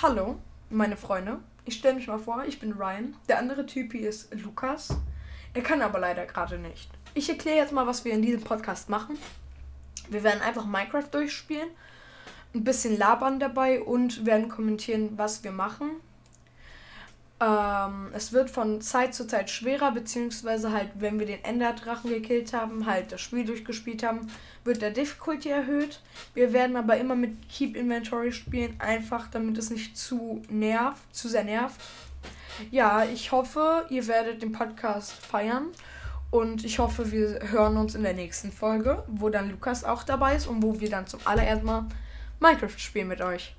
Hallo, meine Freunde. Ich stelle mich mal vor, ich bin Ryan. Der andere Typ hier ist Lukas. Er kann aber leider gerade nicht. Ich erkläre jetzt mal, was wir in diesem Podcast machen. Wir werden einfach Minecraft durchspielen, ein bisschen labern dabei und werden kommentieren, was wir machen. Ähm, es wird von Zeit zu Zeit schwerer, beziehungsweise halt, wenn wir den Enderdrachen gekillt haben, halt das Spiel durchgespielt haben, wird der Difficulty erhöht. Wir werden aber immer mit Keep Inventory spielen, einfach damit es nicht zu nervt, zu sehr nervt. Ja, ich hoffe, ihr werdet den Podcast feiern. Und ich hoffe, wir hören uns in der nächsten Folge, wo dann Lukas auch dabei ist und wo wir dann zum allerersten Mal Minecraft spielen mit euch.